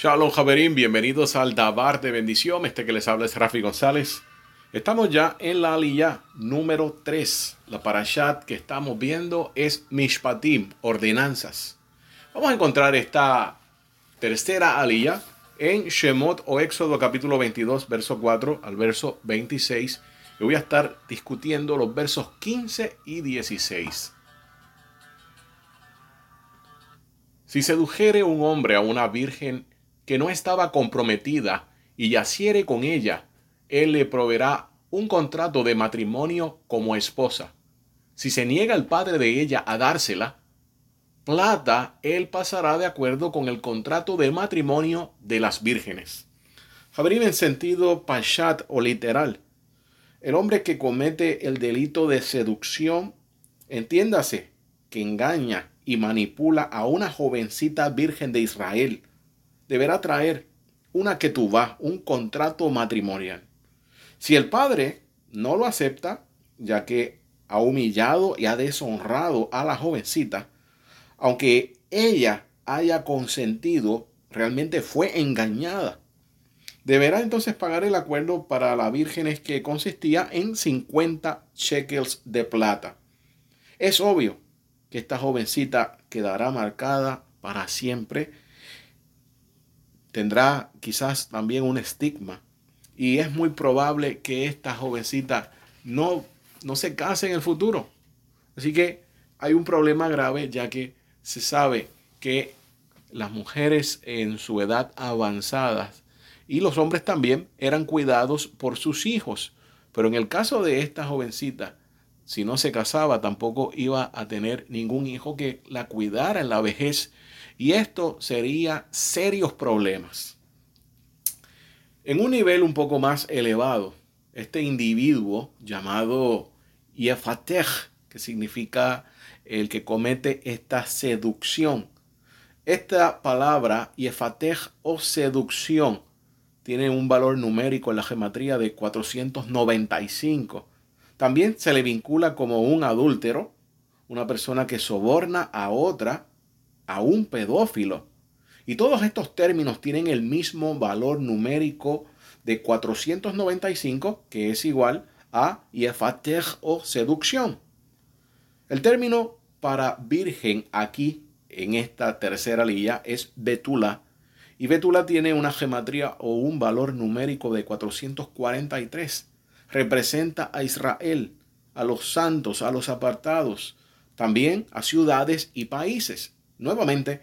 Shalom Javerín, bienvenidos al Dabar de Bendición. Este que les habla es Rafi González. Estamos ya en la aliyah número 3. La parashat que estamos viendo es Mishpatim, ordenanzas. Vamos a encontrar esta tercera aliyah en Shemot o Éxodo capítulo 22, verso 4 al verso 26. Y voy a estar discutiendo los versos 15 y 16. Si sedujere un hombre a una virgen que no estaba comprometida y yaciere con ella, él le proveerá un contrato de matrimonio como esposa. Si se niega el padre de ella a dársela, plata él pasará de acuerdo con el contrato de matrimonio de las vírgenes. Jabrim en sentido pashat o literal. El hombre que comete el delito de seducción, entiéndase, que engaña y manipula a una jovencita virgen de Israel, deberá traer una ketubá, un contrato matrimonial. Si el padre no lo acepta, ya que ha humillado y ha deshonrado a la jovencita, aunque ella haya consentido, realmente fue engañada. Deberá entonces pagar el acuerdo para las vírgenes que consistía en 50 shekels de plata. Es obvio que esta jovencita quedará marcada para siempre tendrá quizás también un estigma. Y es muy probable que esta jovencita no, no se case en el futuro. Así que hay un problema grave ya que se sabe que las mujeres en su edad avanzada y los hombres también eran cuidados por sus hijos. Pero en el caso de esta jovencita, si no se casaba, tampoco iba a tener ningún hijo que la cuidara en la vejez y esto sería serios problemas. En un nivel un poco más elevado, este individuo llamado Yefatech, que significa el que comete esta seducción. Esta palabra Yefatech o seducción tiene un valor numérico en la gematría de 495. También se le vincula como un adúltero, una persona que soborna a otra a un pedófilo. Y todos estos términos tienen el mismo valor numérico de 495, que es igual a yefater o seducción. El término para virgen aquí en esta tercera línea es betula. Y betula tiene una gematría o un valor numérico de 443. Representa a Israel, a los santos, a los apartados, también a ciudades y países. Nuevamente,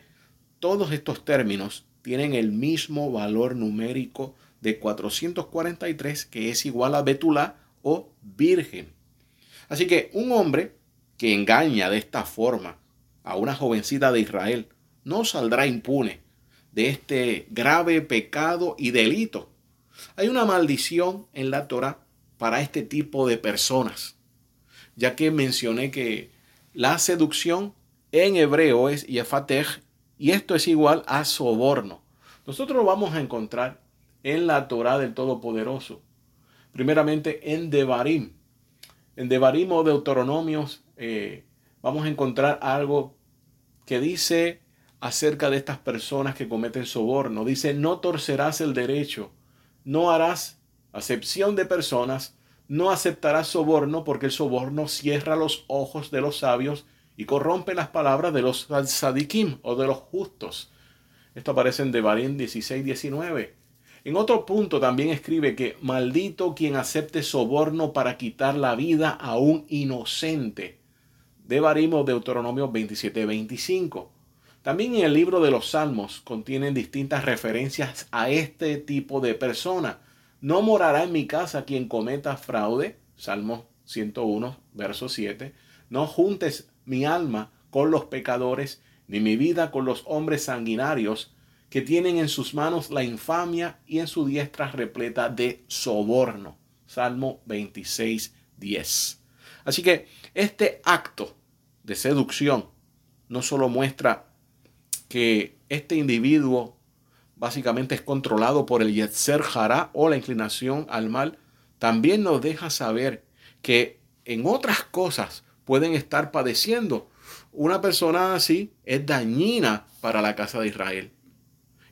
todos estos términos tienen el mismo valor numérico de 443 que es igual a Betulá o virgen. Así que un hombre que engaña de esta forma a una jovencita de Israel no saldrá impune de este grave pecado y delito. Hay una maldición en la Torah para este tipo de personas, ya que mencioné que la seducción en hebreo es Yefatech y esto es igual a soborno. Nosotros lo vamos a encontrar en la Torah del Todopoderoso. Primeramente en Devarim. En Devarim o Deuteronomios eh, vamos a encontrar algo que dice acerca de estas personas que cometen soborno. Dice, no torcerás el derecho, no harás acepción de personas, no aceptarás soborno porque el soborno cierra los ojos de los sabios y corrompe las palabras de los sadikim o de los justos. Esto aparece en Devarim 16, 19. En otro punto también escribe que maldito quien acepte soborno para quitar la vida a un inocente. Devarim o Deuteronomio 27, 25. También en el libro de los Salmos contienen distintas referencias a este tipo de persona. No morará en mi casa quien cometa fraude. Salmo 101, verso 7. No juntes mi alma con los pecadores, ni mi vida con los hombres sanguinarios, que tienen en sus manos la infamia y en su diestra repleta de soborno. Salmo 26, 10. Así que este acto de seducción no solo muestra que este individuo básicamente es controlado por el Yetzer Jara o la inclinación al mal, también nos deja saber que en otras cosas pueden estar padeciendo. Una persona así es dañina para la casa de Israel.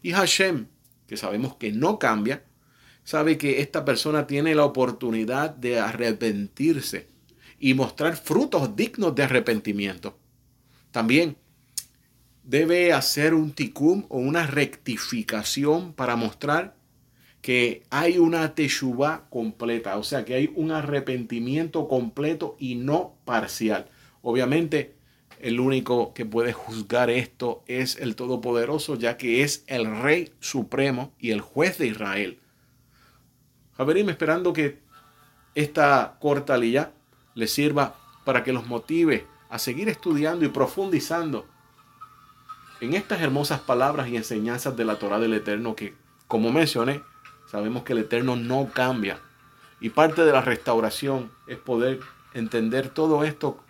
Y Hashem que sabemos que no cambia, sabe que esta persona tiene la oportunidad de arrepentirse y mostrar frutos dignos de arrepentimiento. También debe hacer un ticum o una rectificación para mostrar que hay una teshuva completa, o sea, que hay un arrepentimiento completo y no parcial. Obviamente, el único que puede juzgar esto es el Todopoderoso, ya que es el Rey Supremo y el juez de Israel. Javerim, esperando que esta corta lía les sirva para que los motive a seguir estudiando y profundizando en estas hermosas palabras y enseñanzas de la Torah del Eterno que, como mencioné, sabemos que el Eterno no cambia. Y parte de la restauración es poder entender todo esto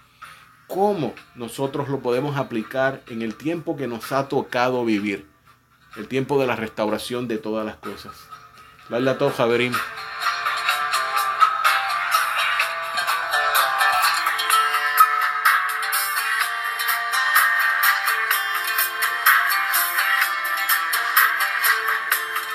cómo nosotros lo podemos aplicar en el tiempo que nos ha tocado vivir, el tiempo de la restauración de todas las cosas. La todo, Javerín.